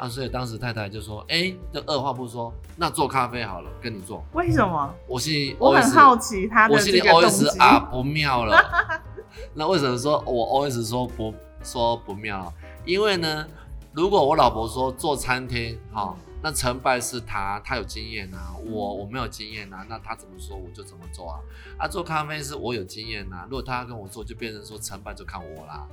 啊，所以当时太太就说：“哎，就二话不说，那做咖啡好了，跟你做。”为什么？我心里我很好奇他的这个动机啊，不妙了。那为什么说我 OS 说不说不妙？因为呢，如果我老婆说做餐厅，好。那成败是他，他有经验啊，我我没有经验啊，那他怎么说我就怎么做啊。啊，做咖啡是我有经验啊，如果他跟我做，就变成说成败就看我啦。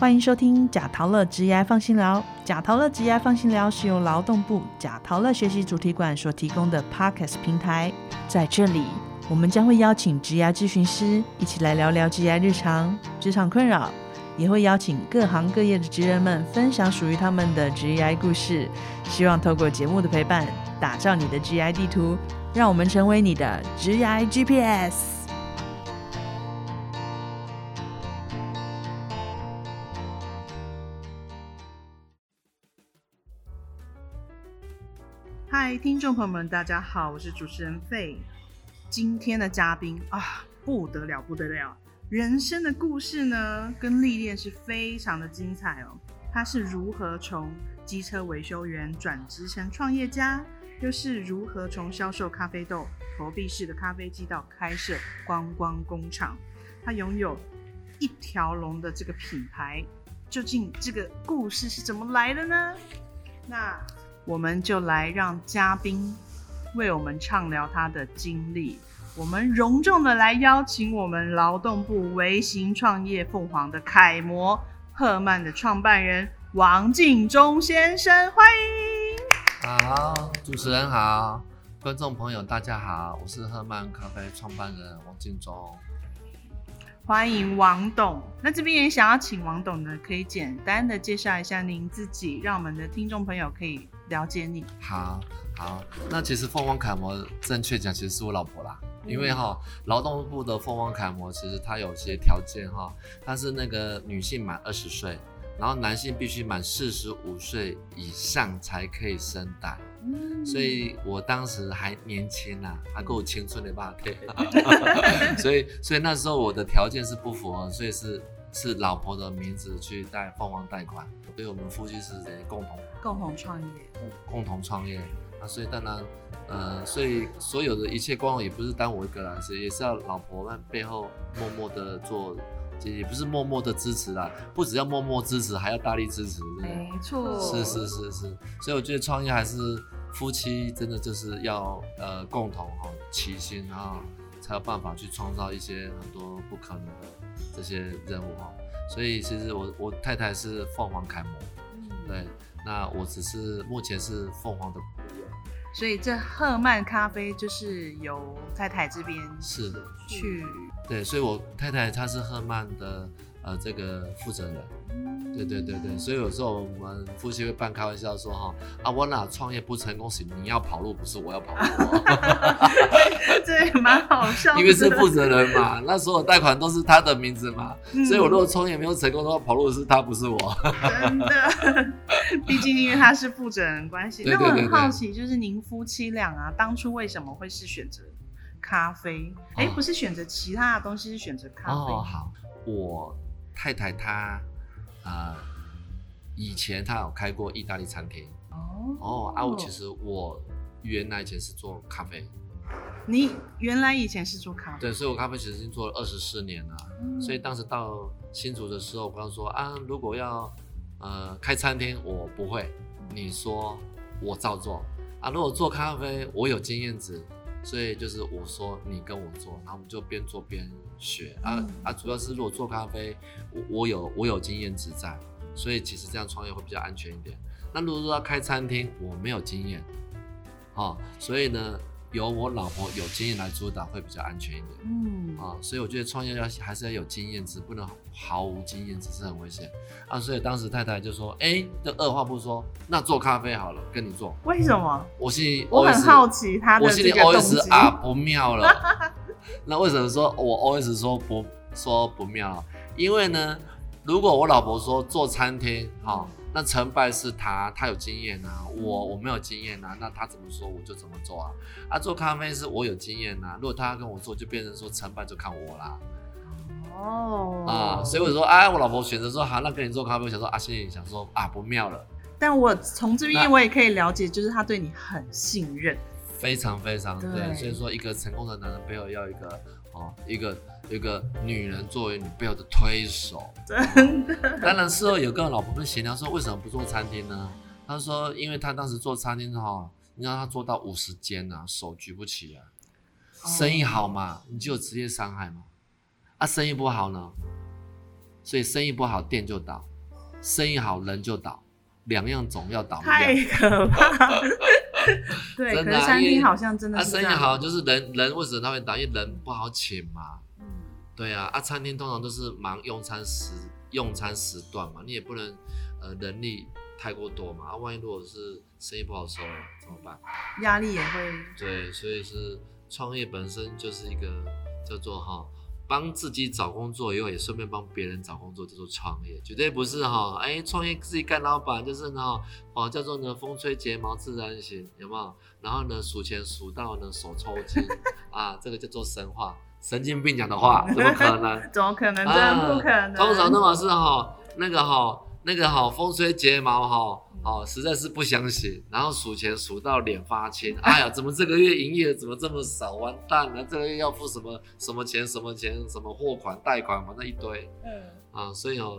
欢迎收听贾陶乐职业放心聊，贾陶乐职业放心聊是由劳动部贾陶乐学习主题馆所提供的 Podcast 平台，在这里我们将会邀请职业咨询师一起来聊聊职业日常、职场困扰。也会邀请各行各业的职人们分享属于他们的职 I 故事，希望透过节目的陪伴，打造你的职 I 地图，让我们成为你的职 IGPS。嗨，听众朋友们，大家好，我是主持人费。今天的嘉宾啊，不得了，不得了。人生的故事呢，跟历练是非常的精彩哦。他是如何从机车维修员转职成创业家，又是如何从销售咖啡豆、投币式的咖啡机到开设观光工厂？他拥有一条龙的这个品牌，究竟这个故事是怎么来的呢？那我们就来让嘉宾为我们畅聊他的经历。我们隆重的来邀请我们劳动部微型创业凤凰的楷模赫曼的创办人王敬忠先生，欢迎。好，主持人好，观众朋友大家好，我是赫曼咖啡创办人王敬忠。欢迎王董。那这边也想要请王董呢，可以简单的介绍一下您自己，让我们的听众朋友可以了解你。好，好，那其实凤凰楷模，正确讲其实是我老婆啦。因为哈，劳动部的凤凰楷模其实它有些条件哈，它是那个女性满二十岁，然后男性必须满四十五岁以上才可以生蛋，所以我当时还年轻呐，还够青春的吧？对，所以所以那时候我的条件是不符合，所以是是老婆的名字去贷凤凰贷款，所以我们夫妻是谁共同共同创业，共同创业。啊，所以当然，呃，所以所有的一切光荣也不是单我一个人，是也是要老婆们背后默默的做，也不是默默的支持啦，不只要默默支持，还要大力支持，没错，是是是是，所以我觉得创业还是夫妻真的就是要呃共同哈齐心，然后才有办法去创造一些很多不可能的这些任务哈，所以其实我我太太是凤凰楷模，对。那我只是目前是凤凰的所以这赫曼咖啡就是由太太这边是去。对，所以我太太她是赫曼的呃这个负责人。对对对对，所以有时候我们夫妻会半开玩笑说哈啊，我哪创业不成功是，你要跑路，不是我要跑路。对，蛮好笑。因为是负责人嘛，那所有贷款都是他的名字嘛，所以我如果创业没有成功的话，跑路的是他，不是我。真的，毕竟因为他是负责人关系。那我很好奇，就是您夫妻俩啊，当初为什么会是选择咖啡？哎，不是选择其他的东西，是选择咖啡。哦，好，我太太她。啊，以前她有开过意大利餐厅。哦。哦啊，我其实我原来以前是做咖啡，你原来以前是做咖啡，对，所以我咖啡其实已经做了二十四年了，所以当时到新竹的时候，我刚说啊，如果要呃开餐厅，我不会，你说我照做。啊，如果做咖啡，我有经验值。所以就是我说你跟我做，然后我们就边做边学啊啊！主要是如果做咖啡，我我有我有经验值在，所以其实这样创业会比较安全一点。那如果说要开餐厅，我没有经验，哦，所以呢。由我老婆有经验来主导会比较安全一点，嗯啊，所以我觉得创业要还是要有经验值，不能毫无经验值是很危险啊。所以当时太太就说：“哎，这二话不说，那做咖啡好了，跟你做。”为什么？我心里我很好奇他的这个动机啊，不妙了。那为什么说我 O S 说不说不妙？因为呢，如果我老婆说做餐厅，哈。那成败是他，他有经验啊，我我没有经验啊，那他怎么说我就怎么做啊。啊，做咖啡是我有经验啊，如果他跟我做，就变成说成败就看我啦。哦。啊，所以我说，哎，我老婆选择说好，那跟你做咖啡，我想说啊，心里想说啊，不妙了。但我从这边我也可以了解，就是他对你很信任。非常非常对对，所以说一个成功的男人背后要一个哦，一个一个女人作为你背后的推手。真的，当然事后有跟我老婆们闲聊说，为什么不做餐厅呢？他说，因为他当时做餐厅哈，你知道他做到五十间呐，手举不起来。生意好嘛，你就有职业伤害嘛。啊，生意不好呢，所以生意不好店就倒，生意好人就倒，两样总要倒一太样。可怕了。对，真的啊可是餐厅好像真的啊。生意好就是人人为什么他会打？因为人不好请嘛。嗯对啊，啊，餐厅通常都是忙用餐时用餐时段嘛，你也不能呃人力太过多嘛，啊，万一如果是生意不好收了怎么办？压力也会对，所以是创业本身就是一个叫做哈，帮自己找工作以后，也顺便帮别人找工作，叫做创业，绝对不是哈，哎，创业自己干老板，就是呢，哦，叫做呢风吹睫毛自然醒，有没有？然后呢数钱数到呢手抽筋 啊，这个叫做神话，神经病讲的话，怎么可能？怎么可能？真的不可能。啊通常都嘛是哈，那个哈，那个哈，风吹睫毛哈，哦，实在是不相信，然后数钱数到脸发青，哎呀，怎么这个月营业怎么这么少？完蛋了，这个月要付什么什么钱？什么钱？什么货款、贷款，反正一堆嗯，啊，所以哦，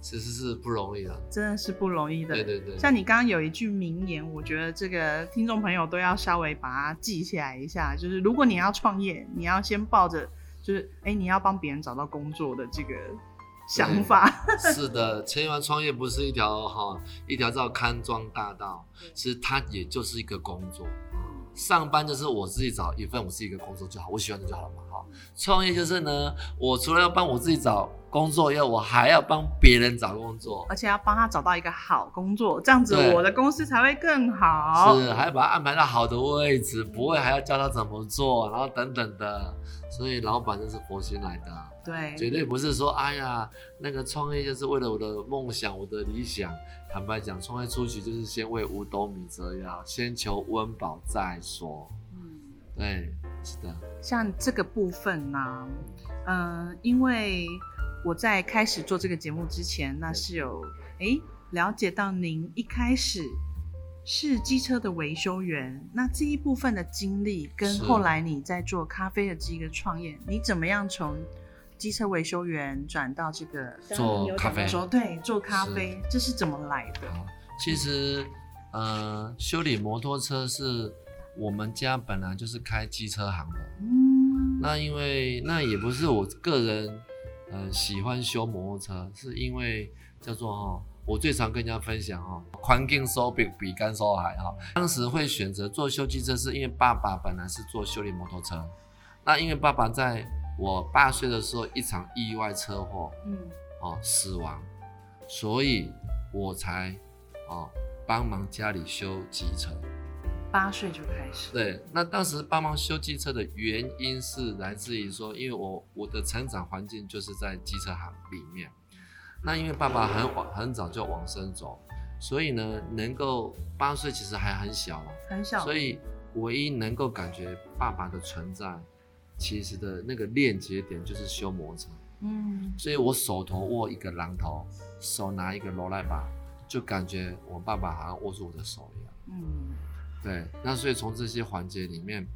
其实是不容易的。真的是不容易的。对对对，像你刚刚有一句名言，我觉得这个听众朋友都要稍微把它记起来一下。就是如果你要创业，你要先抱着就是哎、你要帮别人找到工作的这个想法。是的，千万创业不是一条哈一条叫康庄大道，其实它也就是一个工作。上班就是我自己找一份我自己的工作就好，我喜欢的就好了嘛哈。创业就是呢，我除了要帮我自己找工作以外，我还要帮别人找工作，而且要帮他找到一个好工作，这样子我的公司才会更好。是还要把他安排到好的位置，不会还要教他怎么做，然后等等的。所以老板就是佛心来的对。绝对，对不是说，哎呀，那个创业就是为了我的梦想、我的理想。坦白讲，创业初期就是先为五斗米折腰，先求温饱再说。嗯，对，是的，像这个部分呢、嗯、因为我在开始做这个节目之前，那是有诶了解到您一开始是机车的维修员，那这一部分的经历跟是后来你在做咖啡的这个创业，你怎么样从机车维修员转到这个做咖啡说对做咖啡，这是怎么来的？其实呃，修理摩托车是我们家本来就是开机车行的。嗯，那因为那也不是我个人呃喜欢修摩托车，是因为叫做哈、我最常跟人家分享哈、宽劲收比比干收还哈。当时会选择做修机车，是因为爸爸本来是做修理摩托车，那因为爸爸在我八岁的时候一场意外车祸嗯哦死亡，所以我才哦帮忙家里修机车。八岁就开始，对，那当时帮忙修机车的原因是来自于说，因为我我的成长环境就是在机车行里面，那因为爸爸很晚很早就往生走，所以呢，能够八岁其实还很小了，很小，所以唯一能够感觉爸爸的存在，其实的那个链接点就是修摩托车，嗯。所以我手头握一个榔头，手拿一个罗赖把，就感觉我爸爸好像握住我的手一样。嗯对，那所以从这些环节里面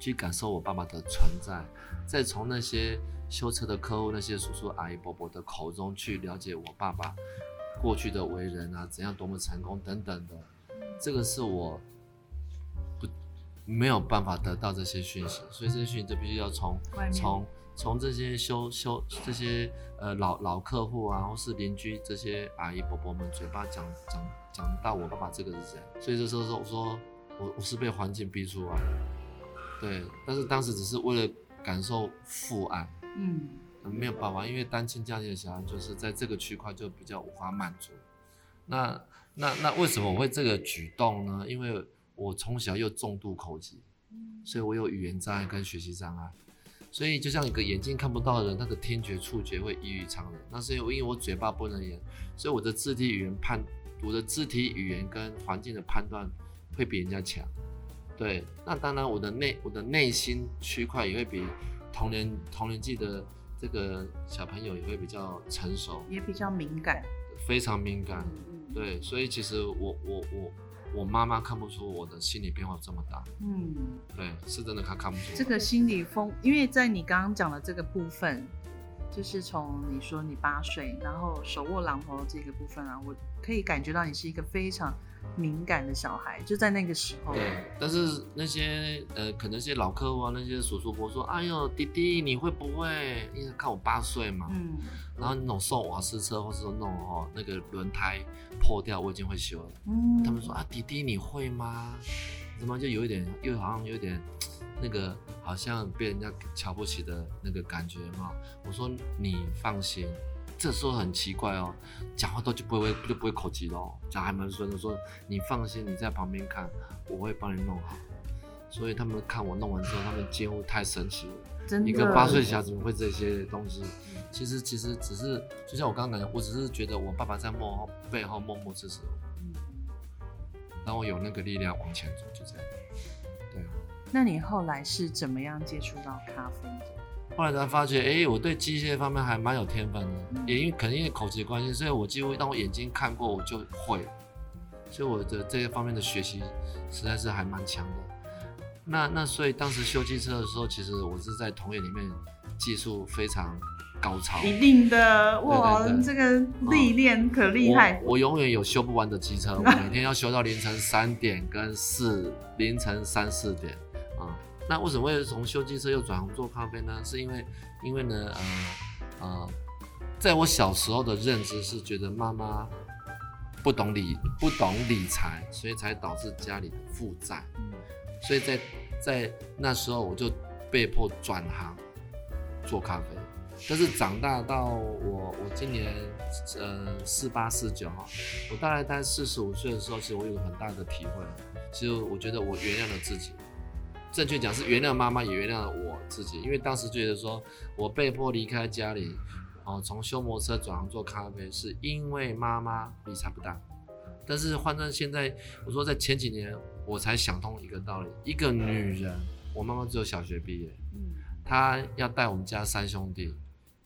去感受我爸爸的存在，再从那些修车的客户、那些叔叔阿姨伯伯的口中去了解我爸爸过去的为人啊，怎样多么成功等等的，这个是我不没有办法得到这些讯息，所以这些讯息就必须要从从从这些修修这些呃老老客户啊，或是邻居这些阿姨伯伯们嘴巴讲讲讲到我爸爸这个是谁，所以这时候说我说我我是被环境逼出来的，对，但是当时只是为了感受父爱，嗯嗯没有办法，因为单亲家庭的小孩就是在这个区块就比较无法满足。那那那为什么我会这个举动呢？因为我从小又重度口疾，所以我有语言障碍跟学习障碍。所以就像一个眼睛看不到的人，他的听觉、触觉会异于常人。那是因为因为我嘴巴不能言，所以我的肢体语言判，我的肢体语言跟环境的判断会比人家强。对，那当然我的内我的内心区块也会比同年同年纪的这个小朋友也会比较成熟，也比较敏感，非常敏感。嗯对，所以其实我我我我妈妈看不出我的心理变化这么大，嗯，对，是真的她看不出。这个心理风，因为在你刚刚讲的这个部分，就是从你说你八岁，然后手握榔头这个部分啊，我可以感觉到你是一个非常敏感的小孩，就在那个时候。对，但是那些呃，可能一些老客户啊，那些叔叔伯说，哎呦，弟弟你会不会？因为看我八岁嘛，嗯，然后那种送瓦斯车，或是说那种哦那个轮胎破掉，我已经会修了。嗯他们说啊，弟弟你会吗？怎么就有一点，又好像有点那个，好像被人家瞧不起的那个感觉嘛。我说你放心，这时候很奇怪哦，讲话都就不会就不会口急咯，讲还蛮顺的。说你放心，你在旁边看，我会帮你弄好。所以他们看我弄完之后，他们惊呼太神奇了。一个八岁小孩怎么会这些东西？其实其实只是，就像我刚刚讲，我只是觉得我爸爸在幕后背后默默支持我。嗯让我有那个力量往前走，就这样。那你后来是怎么样接触到咖啡的？后来才发觉，哎、我对机械方面还蛮有天分的，嗯也因为可能因为口疾关系，所以我几乎当我眼睛看过我就会，所以我的这些方面的学习实在是还蛮强的。那那所以当时修机车的时候，其实我是在同业里面技术非常高超，一定的，哇，对对对这个历练可厉害。我我永远有修不完的机车，我每天要修到凌晨三点跟四凌晨三四点啊、那为什么会从修机车又转行做咖啡呢？是因为因为呢，呃呃，在我小时候的认知是觉得妈妈不懂理不懂理财，所以才导致家里的负债。嗯所以在在那时候我就被迫转行做咖啡。但是长大到我我今年呃四八四九哈，我大概在四十五岁的时候，其实我有个很大的体会。其实我觉得我原谅了自己，正确讲是原谅妈妈，也原谅了我自己。因为当时觉得说我被迫离开家里，哦，从修摩托车转行做咖啡，是因为妈妈理财不当。但是换成现在，我说在前几年我才想通一个道理：一个女人，我妈妈只有小学毕业，嗯她要带我们家三兄弟，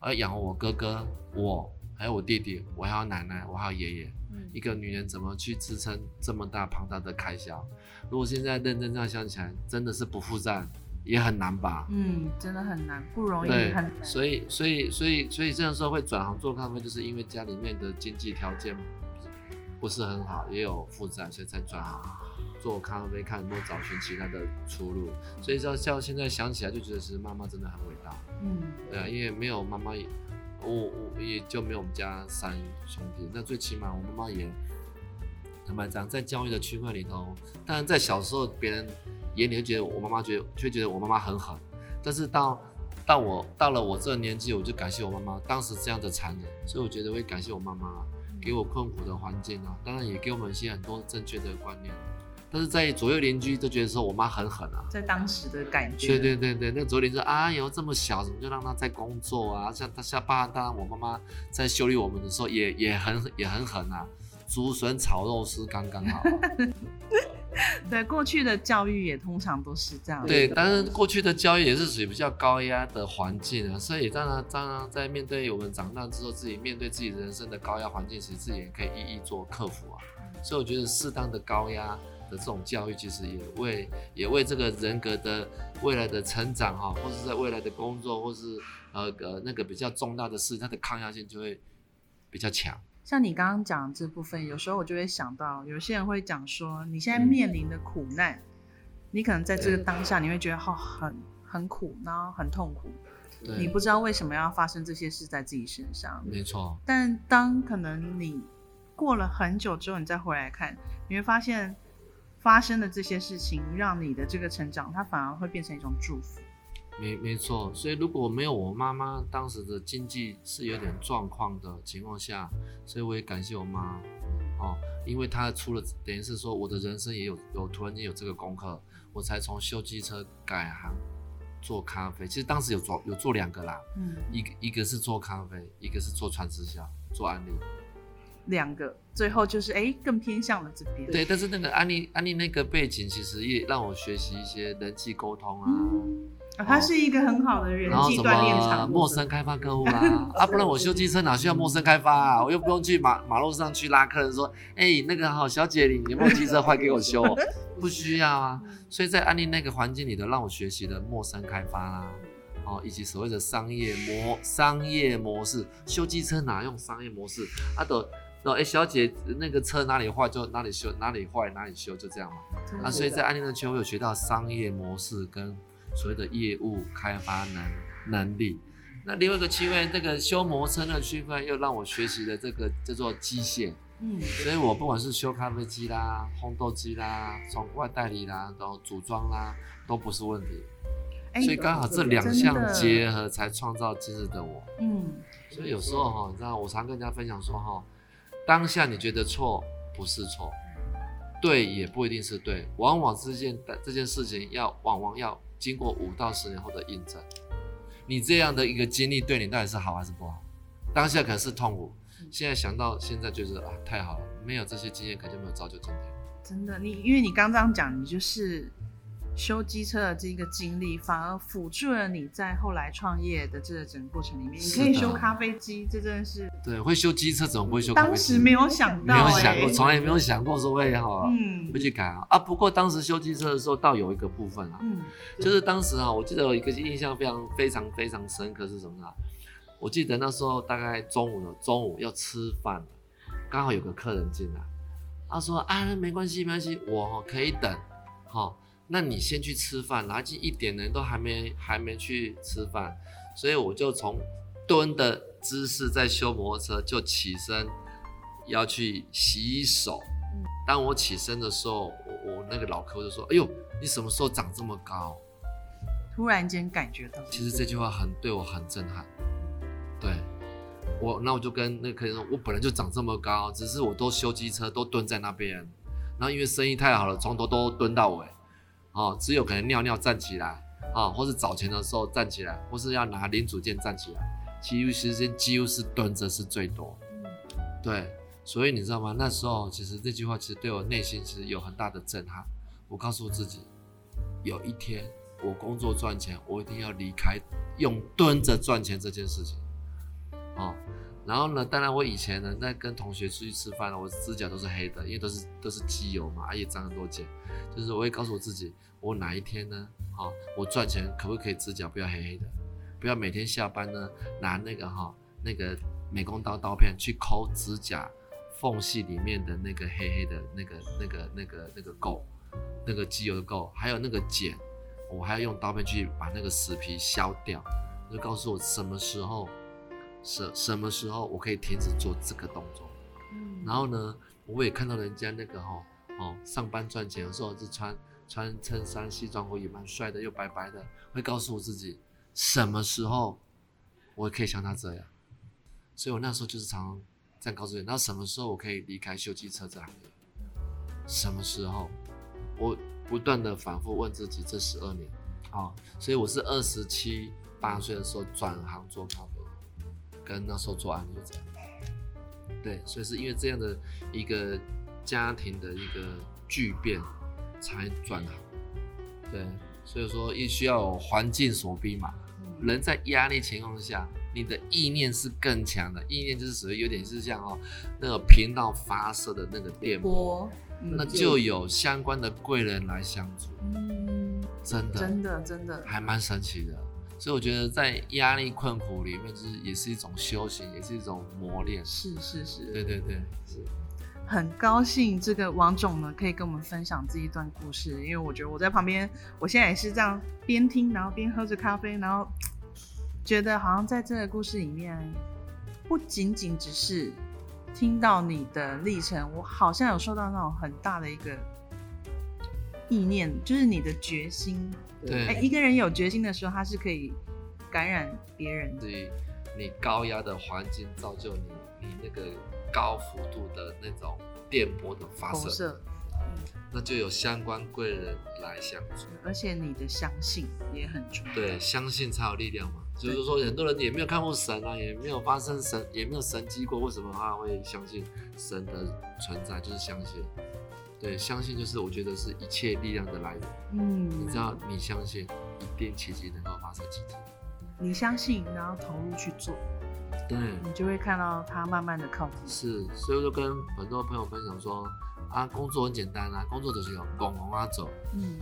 而养活我哥哥、我还有我弟弟，我还有奶奶，我还有爷爷。嗯一个女人怎么去支撑这么大庞大的开销？如果现在认真这样想起来，真的是不负债也很难吧？嗯，真的很难，不容易，对很难。，所以所以所以所以这样时候会转行做咖啡，就是因为家里面的经济条件不是很好，也有负债，所以才转行做咖啡，看有没有找寻其他的出路。所以到像现在想起来，就觉得是妈妈真的很伟大，嗯对啊，因为没有妈妈也，我我也就没有我们家三兄弟，那最起码我妈妈也坦白讲，在教育的区块里头，当然在小时候别人眼里会觉得我妈妈觉得，却觉得我妈妈很狠，但是到到我到了我这个年纪，我就感谢我妈妈当时这样的残忍，所以我觉得会感谢我妈妈给我困苦的环境啊，当然也给我们一些很多正确的观念，但是在左右邻居都觉得说我妈很狠啊，在当时的感觉，对对对对，那左邻居啊，有这么小，怎么就让他在工作啊？像他像爸，当然我妈妈在修理我们的时候也也很也很狠啊，竹笋炒肉丝刚刚好。对过去的教育也通常都是这样。对，但是过去的教育也是属于比较高压的环境啊，所以当然当然在面对我们长大之后，自己面对自己人生的高压环境其实，自己也可以一一做克服啊。所以我觉得适当的高压的这种教育，其实也为也为这个人格的未来的成长哈，或是在未来的工作，或是呃呃那个比较重大的事，它的抗压性就会比较强。像你刚刚讲这部分，有时候我就会想到，有些人会讲说，你现在嗯面临的苦难，你可能在这个当下，你会觉得哦很很苦，然后很痛苦，你不知道为什么要发生这些事在自己身上。没错，但当可能你过了很久之后，你再回来看，你会发现发生的这些事情，让你的这个成长，它反而会变成一种祝福。没没错，所以如果没有我妈妈当时的经济是有点状况的情况下，所以我也感谢我妈哦，因为她出了等于是说我的人生也有有突然间有这个功课，我才从修机车改行做咖啡。其实当时有做有做两个啦，嗯，一个一个是做咖啡，一个是做传直销做安利。两个最后就是哎更偏向了这边。对，但是那个安利安利那个背景，其实也让我学习一些人际沟通啊，嗯啊它是一个很好的人际然后什锻炼场么陌生开发客户啦，啊，不然我修机车哪需要陌生开发啊？我又不用去马 马路上去拉客人说，哎、那个好小姐你有没有机车坏给我修？不需要啊。所以在安利那个环境里的，让我学习的陌生开发啦，哦，以及所谓的商业模商业模式。修机车哪用商业模式？啊，都哦，哎，小姐那个车哪里坏就哪里修，哪里坏哪里修，就这样嘛。啊，所以在安利的圈，我有学到商业模式跟所谓的业务开发能能力。那另外一个区块，这个修摩托车的区分，又让我学习了这个叫做机械。嗯所以我不管是修咖啡机啦、烘豆机啦、从国外代理啦，然后组装啦，都不是问题。哎所以刚好这两项结合，才创造今日的我。嗯所以有时候哈，你知道，我常跟人家分享说哈，当下你觉得错不是错，对也不一定是对，往往这件这件事情要往往要经过五到十年后的印证。你这样的一个经历对你到底是好还是不好？当下可能是痛苦，现在想到现在就是啊太好了，没有这些经验可能就没有造就今天。真的，你因为你刚这样讲，你就是修机车的这个经历，反而辅助了你在后来创业的这个整个过程里面，你可以修咖啡机，这真的是对，会修机车怎么不会修咖啡机？当时没有想到、欸，有想过，从来没有想过说会哈嗯会去改啊啊！不过当时修机车的时候，倒有一个部分啊，嗯就是当时啊，我记得有一个印象非常非常非常深刻是什么呢？我记得那时候大概中午了，中午要吃饭了，刚好有个客人进来，他说啊，没关系没关系，我哦可以等，好、那你先去吃饭，然后一点人都还没还没去吃饭，所以我就从蹲的姿势在修摩托车就起身要去洗手。当我起身的时候，我我那个老客户就说：“哎呦，你什么时候长这么高？”突然间感觉到，其实这句话很对我很震撼。对我，那我就跟那个客人说，我本来就长这么高，只是我都修机车都蹲在那边，然后因为生意太好了，从头都蹲到尾，哦，只有可能尿尿站起来，啊、或是找钱的时候站起来，或是要拿零组件站起来，其余时间几乎是蹲着是最多。对，所以你知道吗？那时候其实这句话其实对我内心其实有很大的震撼。我告诉自己，有一天我工作赚钱，我一定要离开用蹲着赚钱这件事情。哦，然后呢，当然我以前呢在跟同学出去吃饭呢，我指甲都是黑的，因为都是都是机油嘛，而且长很多茧。就是我会告诉我自己，我哪一天呢，好、我赚钱可不可以指甲不要黑黑的，不要每天下班呢拿那个哈、那个美工刀刀片去抠指甲缝隙里面的那个黑黑的那个那个那个那个垢，那个机油的垢，还有那个茧，我还要用刀片去把那个死皮削掉。就告诉我什么时候，什什么时候我可以停止做这个动作。嗯然后呢，我也看到人家那个哈哦上班赚钱，有时候是穿穿衬衫、西装裤也蛮帅的，又白白的，会告诉我自己什么时候我可以像他这样。所以我那时候就是常常这样告诉自己，那什么时候我可以离开修机车这行业？什么时候？我不断的反复问自己，这十二年，啊、所以我是二十七八岁的时候转行做咖啡，跟那时候做安利就这样。对，所以是因为这样的一个家庭的一个巨变才转行。对，所以说也需要有环境所逼嘛。人在压力情况下，你的意念是更强的，意念就是属于有点是像哦那个频道发射的那个电波，那就有相关的贵人来相助，嗯，真的。真的真的，还蛮神奇的。所以我觉得在压力困苦里面，就是也是一种修行，也是一种磨练。是是是，对对对，很高兴这个王总呢可以跟我们分享这一段故事，因为我觉得我在旁边，我现在也是这样边听，然后边喝着咖啡，然后觉得好像在这个故事里面，不仅仅只是听到你的历程，我好像有受到那种很大的一个意念，就是你的决心。对哎，一个人有决心的时候，他是可以感染别人的。至于你高压的环境造就你你那个高幅度的那种电波的发射，那就有相关贵人来相助。而且你的相信也很重要。对，相信才有力量嘛。就是说，很多人也没有看过神啊，也没有发生神，也没有神迹过，为什么他会相信神的存在？就是相信。对，相信就是我觉得是一切力量的来源。嗯，你知道，你相信一定奇迹能够发生奇迹。你相信，然后投入去做，对，你就会看到它慢慢的靠近。是，所以我就跟很多朋友分享说，啊，工作很简单啊，工作就是有拱拱啊走，嗯，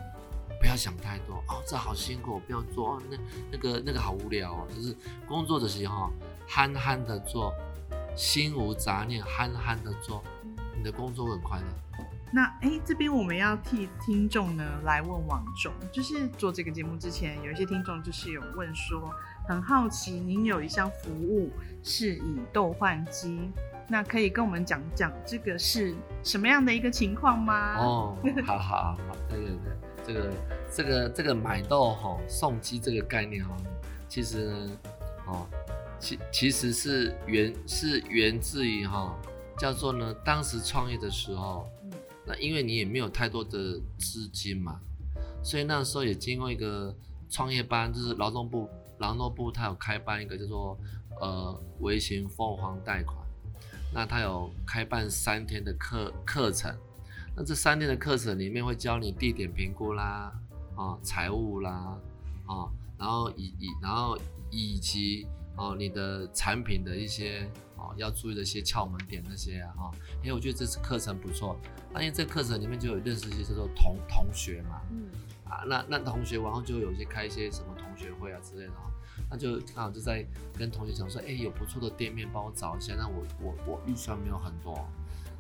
不要想太多哦，这好辛苦，不要做哦，那那个那个好无聊哦，就是工作的时候憨憨的做，心无杂念，憨憨的做，你的工作会很快乐。那哎，这边我们要替听众呢来问王总，就是做这个节目之前，有一些听众就是有问说，很好奇您有一项服务是以豆换机，那可以跟我们讲讲这个是什么样的一个情况吗？哦，好好好，对对对，这个这个这个买豆哈送机这个概念哈，其实呢，哦，其其实是源是源自于哈，叫做呢，当时创业的时候。那因为你也没有太多的资金嘛，所以那时候也经过一个创业班，就是劳动部劳动部他有开办一个叫做呃微型凤凰贷款，那他有开办三天的课课程，那这三天的课程里面会教你地点评估啦，啊财务啦，啊然后以以然后以及哦你的产品的一些。哦，要注意的一些窍门点那些啊，哈，因为我觉得这次课程不错，那因为这课程里面就有认识一些叫做同同学嘛，嗯，啊，那那同学然后就有些开一些什么同学会啊之类的，那就刚好就在跟同学讲说，哎，有不错的店面帮我找一下，那我我我预算没有很多，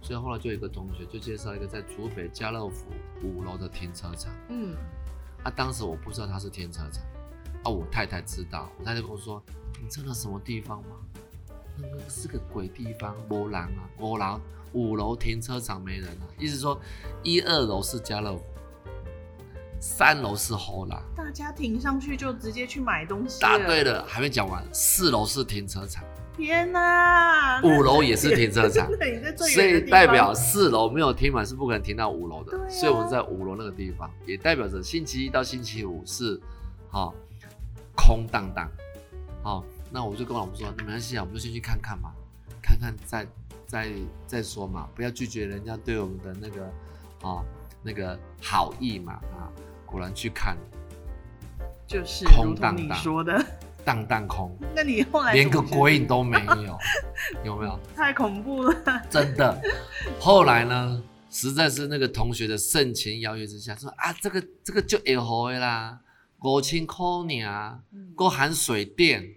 所以后来就有一个同学就介绍一个在竹北家乐福五楼的停车场，嗯，啊，当时我不知道它是停车场，啊，我太太知道，我太太跟我说，你知道什么地方吗？是个鬼地方，无人啊！五楼五楼停车场没人啊，意思说一二楼是家乐福，三楼是后拉。大家停上去就直接去买东西。答对了，还没讲完。四楼是停车场。天哪！五楼也是停车场。所以代表四楼没有停满是不可能停到五楼的。所以我们在五楼那个地方，也代表着星期一到星期五是好空荡荡，好。那我就跟我老婆说，没关系啊，我们就先去看看嘛，看看再再再说嘛，不要拒绝人家对我们的那个啊那个好意嘛啊。果然去看，就是空荡荡说的，荡荡空。那你后来连个鬼影都没有，有没有？太恐怖了，真的。后来呢，实在是那个同学的盛情邀约之下，说啊，这个这个就会好的啦，五千块呢，够含水电。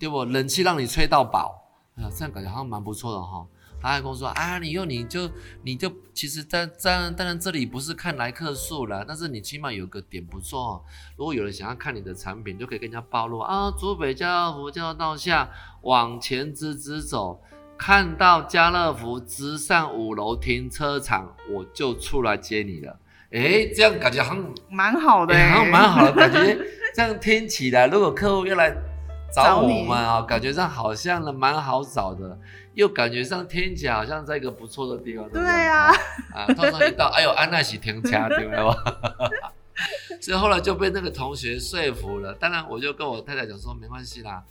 对不？冷气让你吹到饱，哎呀，这样感觉好像蛮不错的哈。他还跟我说啊，你又你就你就其实在在当然这里不是看来客数了，但是你起码有个点不错。如果有人想要看你的产品，就可以跟人家暴露啊，竹北家乐福叫到下往前直直走，看到家乐福直上五楼停车场，我就出来接你了。哎，这样感觉好像蛮好的，好像蛮好的感觉。这样听起来，如果客户要来。找我们啊，感觉上好像呢蛮好找的，又感觉上听起来好像在一个不错的地方。对啊，啊，通常一到，哎呦，安娜喜停车，对吧？所以后来就被那个同学说服了。当然，我就跟我太太讲说，没关系啦。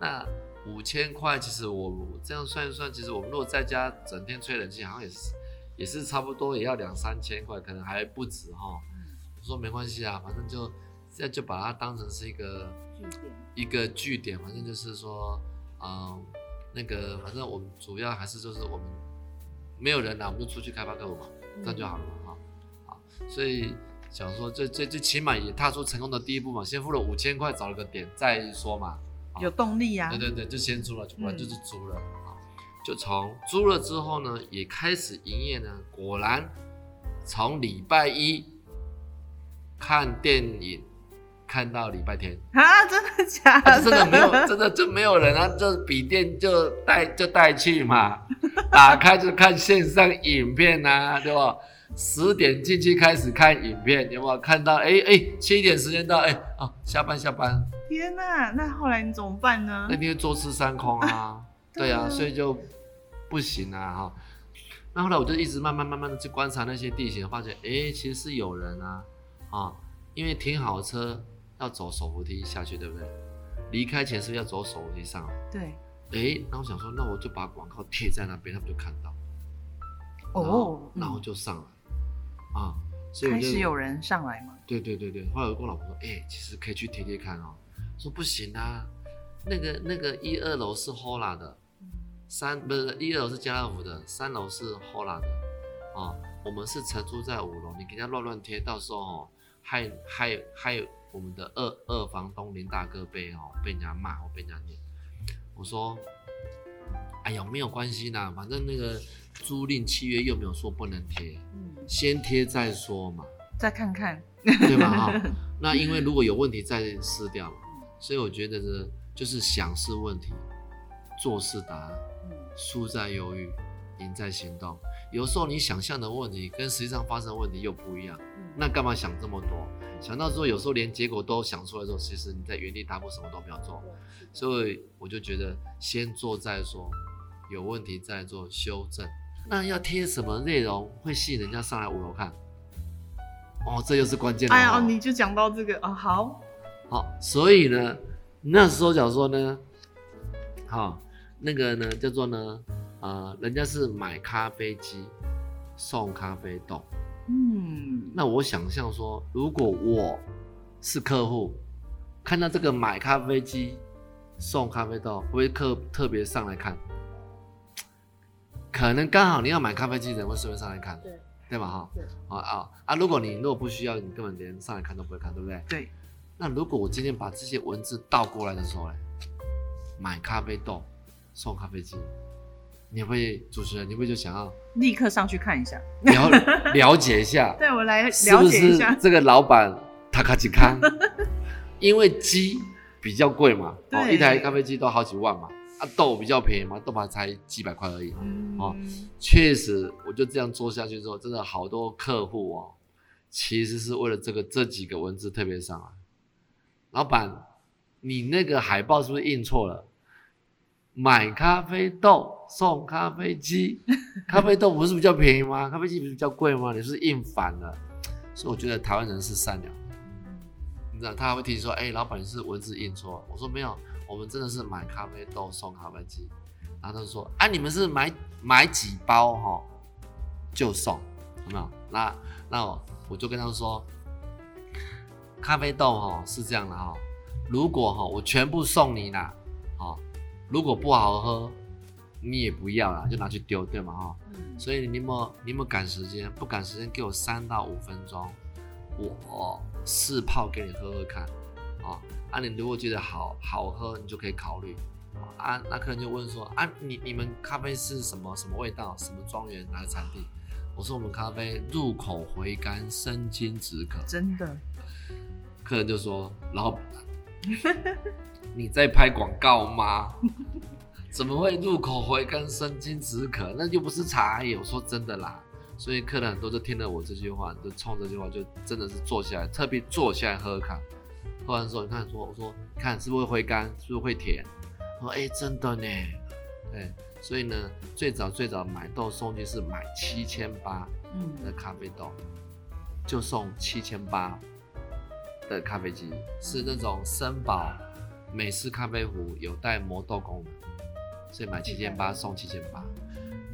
那五千块，其实我这样算一算，其实我们如果在家整天吹冷气，好像也是也是差不多，也要两三千块，可能还不止哈。我说没关系啊，反正就现在就把它当成是一个。一个据点，反正就是说，嗯，那个，反正我们主要还是就是我们没有人来，我们就出去开发客户嘛，这样就好了嘛，哈，好，所以想说，这这最起码也踏出成功的第一步嘛，先付了五千块，找了个点再说嘛，有动力呀，对对对，就先租了，不然就是租了，啊，就从租了之后呢，也开始营业呢，果然从礼拜一看电影。看到礼拜天啊，真的假的？真的没有，真的就没有人啊，就笔电就带就带去嘛，打开就看线上影片呐，对吧？十点进去开始看影片，有没有看到？哎哎，七点时间到，哎哦，下班下班。天哪，那后来你怎么办呢？那天坐吃山空 啊，对啊，所以就不行啊哈。那后来我就一直慢慢慢慢的去观察那些地形，发现哎，其实是有人啊啊，因为停好车。要走手扶梯下去，对不对？离开前是不是要走手扶梯上来？对。哎，那我想说，那我就把广告贴在那边，他们就看到。哦。然后就上来。所以开始有人上来吗？对对对对，后来我跟我老婆说，哎、其实可以去贴贴看哦。说不行啊，那个那个一二楼是 Hola 的，三不是一二楼是家乐福的，三楼是 Hola 的，哦，我们是承租在五楼，你给人家乱乱贴，到时候哦，害害害我们的二二房东林大哥被哦被人家骂或被人家念。我说，哎呀，没有关系啦，反正那个租赁契约又没有说不能贴，嗯，先贴再说嘛。再看看。对吧？哈，那因为如果有问题再撕掉嘛，所以我觉得呢，就是想是问题，做事答案，输在犹豫，赢在行动。有时候你想象的问题跟实际上发生的问题又不一样，那干嘛想这么多？想到之后，有时候连结果都想出来之后，其实你在原地踏步，什么都没有做。所以我就觉得先做再说，有问题再做修正。那要贴什么内容会吸引人家上来五楼看？哦，这就是关键。哎呀，你就讲到这个啊，好，好，所以呢，那时候讲说呢，好，那个呢叫做呢，呃，人家是买咖啡机送咖啡豆，嗯，那我想象说，如果我是客户，看到这个买咖啡机送咖啡豆，会不会客特别上来看？可能刚好你要买咖啡机的人会顺便上来看，对对吧？哈，对，啊啊啊！如果你如果不需要，你根本连上来看都不会看，对不对？对，那如果我今天把这些文字倒过来的时候呢，买咖啡豆送咖啡机，你会主持人你会就想要立刻上去看一下。了了解一下，对我来了解一下。这个老板他卡吉康？因为鸡比较贵嘛，哦，一台咖啡机都好几万嘛，啊豆比较便宜嘛，豆牌才几百块而已。嗯，哦确实，我就这样做下去之后，真的好多客户哦，其实是为了这个这几个文字特别上来。老板，你那个海报是不是印错了？买咖啡豆送咖啡机，咖啡豆不是比较便宜吗？咖啡机不是比较贵吗？你是印反了。所以我觉得台湾人是善良的，你知道他还会提醒说，哎、老板你是文字印错了。我说没有，我们真的是买咖啡豆送咖啡机。然后他就说：“啊，你们是买买几包哈、就送，有没有？那那我我就跟他们说，咖啡豆哈、是这样的哈、如果哈、我全部送你啦，哦，如果不好喝，你也不要啦，就拿去丢，对吗？哈、嗯所以你有没有你有没有赶时间？不赶时间，给我三到五分钟，我试泡给你喝喝看，啊、啊，你如果觉得好好喝，你就可以考虑。啊，那客人就问说啊，你你们咖啡是什么什么味道，什么庄园，哪个产地？我说我们咖啡入口回甘，生津止渴。真的，客人就说老板，你在拍广告吗？怎么会入口回甘，生津止渴？那就不是茶叶。我说真的啦，所以客人很多就听了我这句话，就冲这句话，就真的是坐下来，特别坐下来喝喝看。喝完之后，你看说，我说看是不是会回甘，是不是会甜？我说哎、真的呢，对，所以呢，最早最早买豆送机是买七千八的嗯，咖啡豆，就送七千八的咖啡机，是那种森宝美式咖啡壶，有带磨豆功能，所以买七千八送七千八。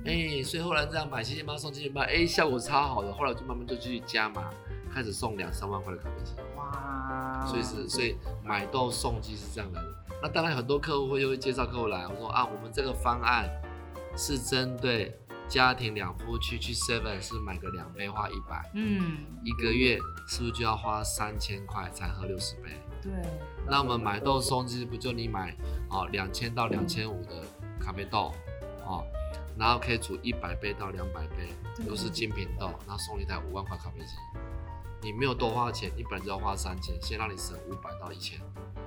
哎，所以后来这样买七千八送七千八，哎，效果超好的。后来就慢慢就继续加码，开始送两三万块的咖啡机。哇，所以是，所以买豆送机是这样来的。那当然，很多客户会又会介绍客户来，我说啊，我们这个方案是针对家庭两夫妻去 Seven 是买个两杯花一百，嗯，一个月是不是就要花三千块才喝六十杯？对，那我们买豆送机不就你买哦两千到两千五的咖啡豆哦，然后可以煮一百杯到两百杯，对。都是精品豆，然后送一台五万块咖啡机。你没有多花钱，你本来就要花三千，先让你省五百到一千，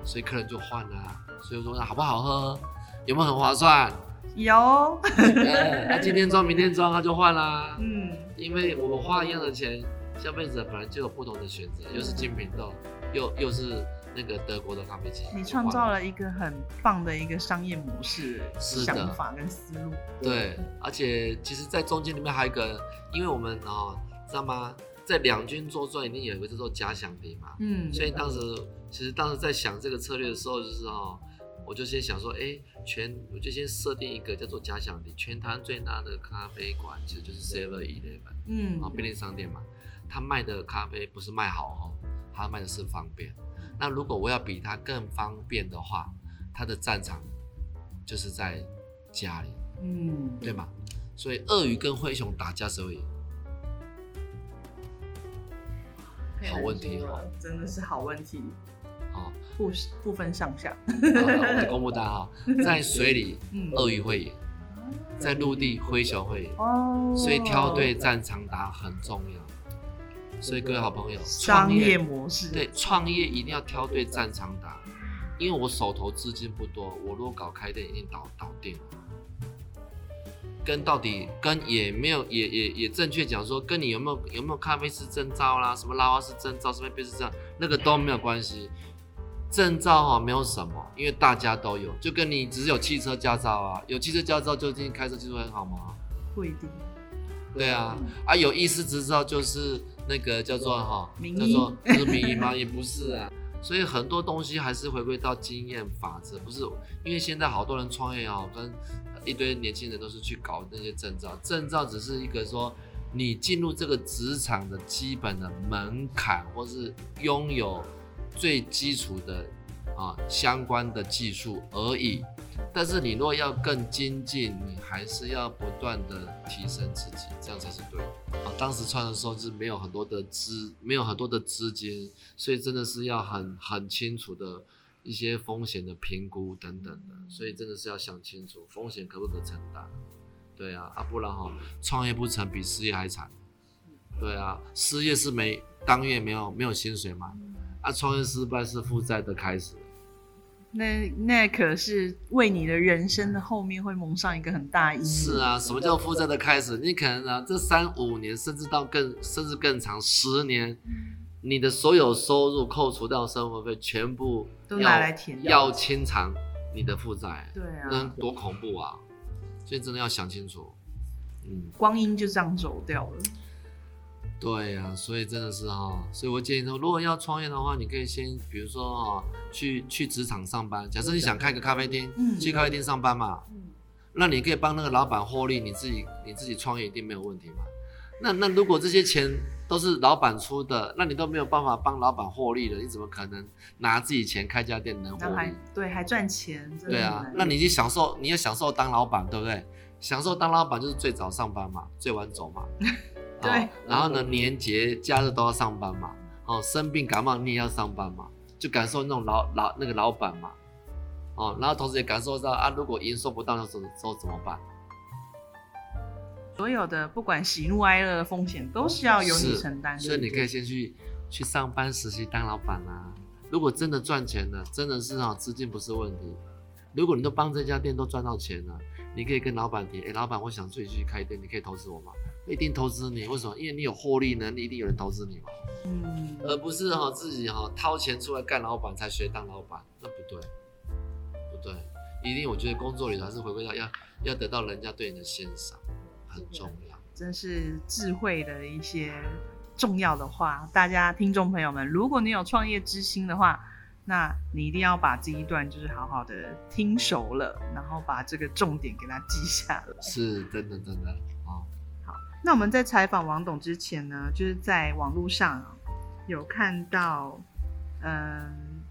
所以客人就换啦、所以说好不好喝，有没有很划算？有，哎那今天装明天装他就换啦，嗯，因为我们花一样的钱，消费者本来就有不同的选择，又是精品豆，又又是那个德国的咖啡机，你创造了一个很棒的一个商业模式、是的想法跟思路。对，而且其实，在中间里面还有一个，因为我们哦，知道吗？在两军作战一定有一个叫做假想敌嘛，嗯，所以当时其实当时在想这个策略的时候，就是哦，我就先想说，哎，全我就先设定一个叫做假想敌，全台湾最大的咖啡馆其实就是 Seven Eleven 嗯啊，便利商店嘛。他卖的咖啡不是卖好哦，他卖的是方便。那如果我要比他更方便的话，他的战场就是在家里，嗯，对吗？所以鳄鱼跟灰熊打架谁会赢？好问题哦，真的是好问题。哦，不不分上下。好我就公布答案，在水里嗯鳄鱼会赢，在陆地灰熊会赢。哦，所以挑对战场打很重要。所以各位好朋友，商创业模式，对创业一定要挑对战场打，因为我手头资金不多，我如果搞开店一定倒倒店。跟到底跟也没有也也也正确讲说，跟你有没有有没有咖啡师证照啦，什么拉花师证照，什么杯师证，那个都没有关系。证照哈没有什么，因为大家都有，就跟你只有汽车驾照啊，有汽车驾照就一定开车技术很好吗？不一定。对啊，啊有医师执照就是那个叫做哈，叫做 就是名医吗？也不是啊，所以很多东西还是回归到经验法则，不是因为现在好多人创业哦，跟一堆年轻人都是去搞那些证照，证照只是一个说你进入这个职场的基本的门槛，或是拥有最基础的啊相关的技术而已。但是你若要更精进，你还是要不断的提升自己，这样才是对的。啊，当时创的时候是没有很多的资，没有很多的资金，所以真的是要很很清楚的一些风险的评估等等的，所以真的是要想清楚风险可不可承担。对啊，啊不然哈、创业不成比失业还惨。对啊，失业是没当月没有没有薪水嘛，啊创业失败是负债的开始。那那可是为你的人生的后面会蒙上一个很大阴影。是啊，什么叫负债的开始？你可能啊，这三五年，甚至到更甚至更长十年，你的所有收入扣除掉生活费，全部都要拿来填要清偿你的负债，对啊那啊，多恐怖啊！所以真的要想清楚。嗯，光阴就这样走掉了。对呀、所以真的是哈、所以我建议说，如果要创业的话，你可以先比如说哈、去去职场上班。假设你想开个咖啡厅，嗯去咖啡厅上班嘛，嗯那你可以帮那个老板获利，你自己你自己创业一定没有问题嘛。那那如果这些钱都是老板出的，那你都没有办法帮老板获利了，你怎么可能拿自己钱开家店能获利？对还赚钱，对啊，那你就享受，你要享受当老板，对不对？享受当老板就是最早上班嘛，最晚走嘛。对哦然后呢，年节假日都要上班嘛。哦，生病感冒你也要上班嘛，就感受那种老老那个老板嘛。哦，然后同时也感受到啊，如果营收不到的时候怎么办？所有的不管喜怒哀乐的风险都是要由你承担。所以你可以先去去上班实习当老板啊。如果真的赚钱了，真的是哈资金不是问题。如果你都帮这家店都赚到钱了，你可以跟老板提，哎，老板，我想自己去开店，你可以投资我吗？一定投资你，为什么？因为你有获利能力，一定有人投资你嘛，嗯，而不是哈自己哈掏钱出来干老板才学当老板，那不对，不对，一定我觉得工作里还是回归到要要得到人家对你的欣赏，很重要。真是智慧的一些重要的话。大家听众朋友们，如果你有创业之心的话，那你一定要把这一段就是好好的听熟了，然后把这个重点给它记下来。是真的真的啊、那我们在采访王董之前呢，就是在网络上有看到，嗯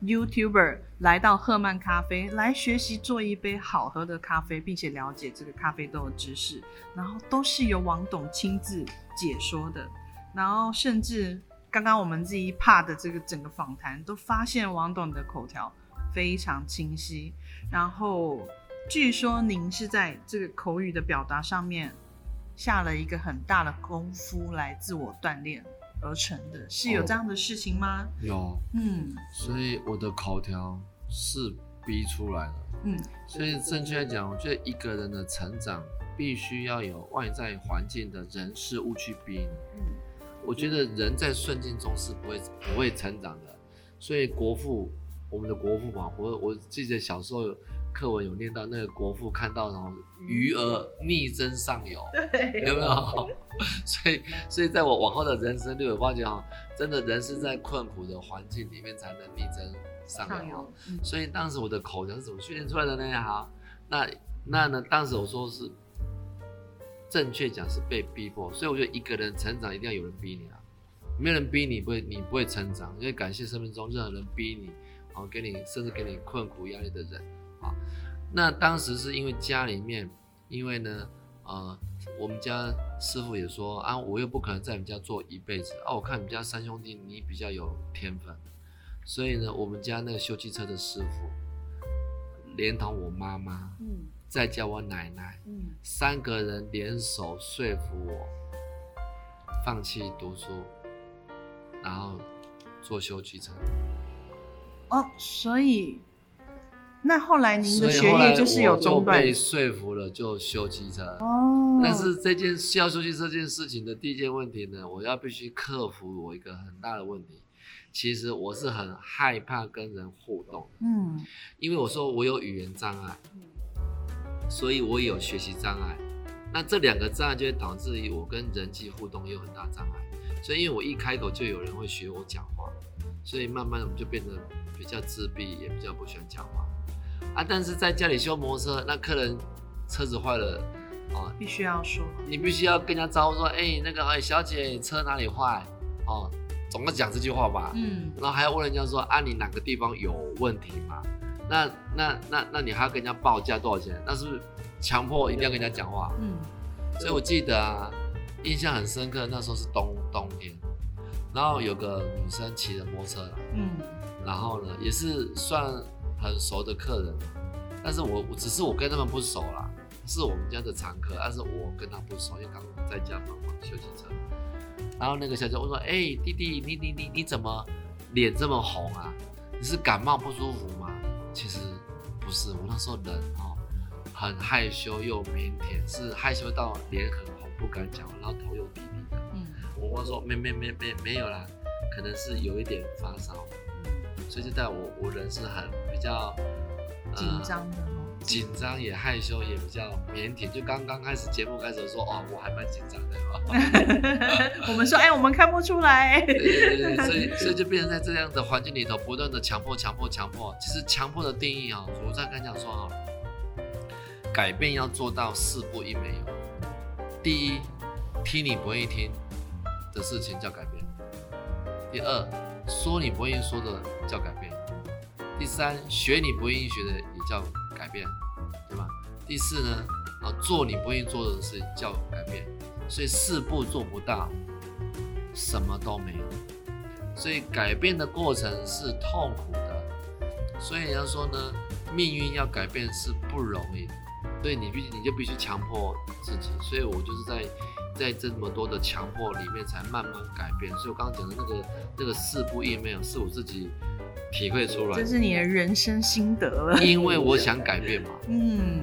，YouTuber 来到赫曼咖啡来学习做一杯好喝的咖啡，并且了解这个咖啡豆的知识，然后都是由王董亲自解说的，然后甚至刚刚我们这一 part 的这个整个访谈，都发现王董的口条非常清晰，然后据说您是在这个口语的表达上面下了一个很大的功夫来自我锻炼而成的，是有哦这样的事情吗？有。嗯所以我的口条是逼出来的。嗯所以正确来讲，我觉得一个人的成长必须要有外在环境的人事物去逼你。嗯我觉得人在顺境中是不会不会成长的。所以国父，我们的国父嘛，我我记得小时候课文有念到那个国父看到然后鱼儿逆增上游，对有没有？所以，所以在我往后的人生里，我发觉哈，真的人是在困苦的环境里面才能逆增上游上游。，嗯所以当时我的口条是怎么训练出来的呢？好，那那呢？当时我说是正确讲是被逼迫，所以我觉得一个人成长一定要有人逼你啊，没有人逼你不会你不会成长，因为感谢生命中任何人逼你，哦，给你甚至给你困苦压力的人，啊，那当时是因为家里面，因为呢，呃，我们家师傅也说啊，我又不可能在你们家做一辈子，哦，我看你们家三兄弟你比较有天分，所以呢，我们家那个修汽车的师傅，连同我妈妈，嗯再叫我奶奶。嗯三个人联手说服我放弃读书，然后做修汽车。哦，所以那后来您的学业就是有中断被说服了，就修机车。哦，但是这件要修机车这件事情的第一件问题呢，我要必须克服我一个很大的问题。其实我是很害怕跟人互动，嗯因为我说我有语言障碍，所以我有学习障碍。那这两个障碍就会导致于我跟人际互动有很大障碍。所以因为我一开口就有人会学我讲话，所以慢慢的我们就变得比较自闭，也比较不喜欢讲话。啊，但是在家里修摩托车，那客人车子坏了，哦，必须要说，你必须要跟人家招呼说，哎、那个哎、小姐车哪里坏？哦，总要讲这句话吧。嗯然后还要问人家说啊，你哪个地方有问题吗？那那那那你还要跟人家报价多少钱？那是不是强迫一定要跟人家讲话？嗯所以我记得啊，印象很深刻，那时候是冬冬天，然后有个女生骑着摩托车来，嗯然后呢也是算很熟的客人，但是我我只是我跟他们不熟啦，是我们家的常客，但是我跟他不熟，因为刚在家帮忙修汽车。然后那个小姐问说：“哎、弟弟，你你你你怎么脸这么红啊？你是感冒不舒服吗？”其实不是，我那时候人哦很害羞又腼腆，是害羞到脸很红不敢讲话，然后头又低低的。嗯我妈说没没没没没有啦，可能是有一点发烧，所以就在我我人是很比较、呃紧张的哦，紧张也害羞也比较腼腆，就刚刚开始节目开始的时候哦，我还蛮紧张的哦。我们说，哎，我们看不出来，对对对对，所以所以就变成在这样的环境里头，不断的强迫强迫强迫。其实强迫的定义啊、我在跟你讲说啊、改变要做到四不一没有。第一，听你不愿意听的事情叫改变；第二，说你不愿意说的叫改变；第三，学你不愿意学的也叫改变，对吧？第四呢，啊，做你不愿意做的事叫改变。所以四步做不到，什么都没有。所以改变的过程是痛苦的。所以人家说呢，命运要改变是不容易。所以你必你就必须强迫自己。所以我就是在在这么多的强迫里面才慢慢改变。所以我刚刚讲的那个那个四步一没有，是我自己体会出来的。这是你的人生心得了。因为我想改变嘛，嗯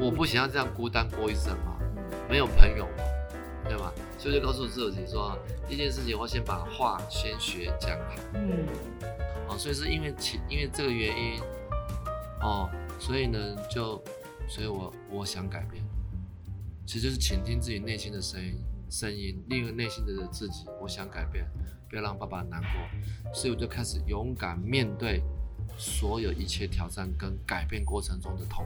我不想要这样孤单过一生嘛，没有朋友嘛，对吧？所以就告诉自己说，第一件事情我先把话先学讲好。嗯哦，所以是因为其因为这个原因，哦，所以呢就，所以我我想改变，其实就是倾听自己内心的声音，声音，另一个内心的自己，我想改变，不要让爸爸难过，所以我就开始勇敢面对所有一切挑战跟改变过程中的痛。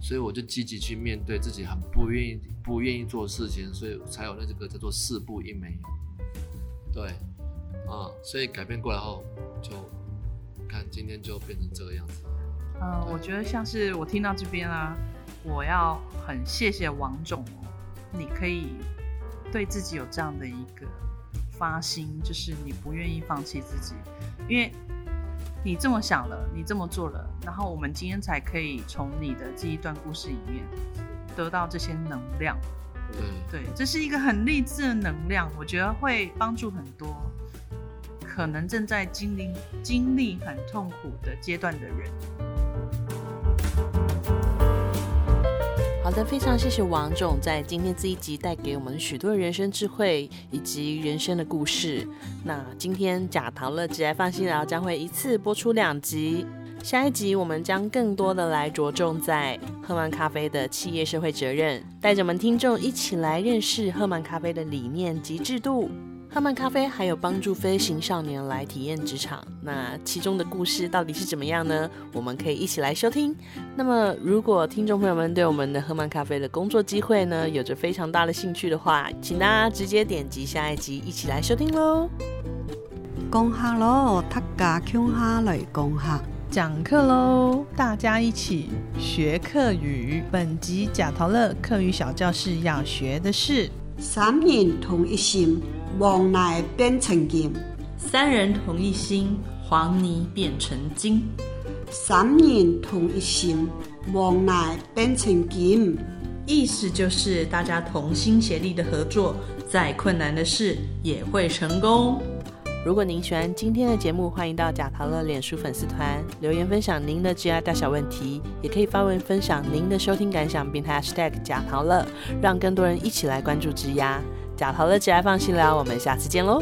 所以我就积极去面对自己很不愿意、不愿意做事情，所以才有那个叫做四不一没。对，啊、所以改变过来后，就看今天就变成这个样子。呃，我觉得像是我听到这边啊，我要很谢谢王总哦，你可以对自己有这样的一个发心，就是你不愿意放弃自己，因为你这么想了，你这么做了，然后我们今天才可以从你的这一段故事里面得到这些能量。对，对，这是一个很励志的能量，我觉得会帮助很多可能正在经历经历很痛苦的阶段的人。好的，非常谢谢王总在今天这一集带给我们许多人生智慧以及人生的故事。那今天贾陶乐直来放心聊将会一次播出两集，下一集我们将更多的来着重在喝曼咖啡的企业社会责任，带着我们听众一起来认识喝曼咖啡的理念及制度。喝曼咖啡还有帮助飞行少年来体验职场，那其中的故事到底是怎么样呢？我们可以一起来收听。那么，如果听众朋友们对我们的喝曼咖啡的工作机会呢，有着非常大的兴趣的话，请大家直接点击下一集一起来收听喽。讲下咯，大家听下来讲下。讲课喽，大家一起学课语。本集贾陶乐课语小教室要学的是三人同一心，黄泥变成金；三人同一心，黄泥变成金；三人同一心，黄泥变成金。意思就是大家同心协力的合作，再困难的事也会成功。如果您喜欢今天的节目，欢迎到贾陶乐脸书粉丝团留言分享您的 GI 大小问题，也可以发文分享您的收听感想，并 #hashtag 贾陶乐，让更多人一起来关注植牙。贾陶乐 GI 放心聊，我们下次见喽。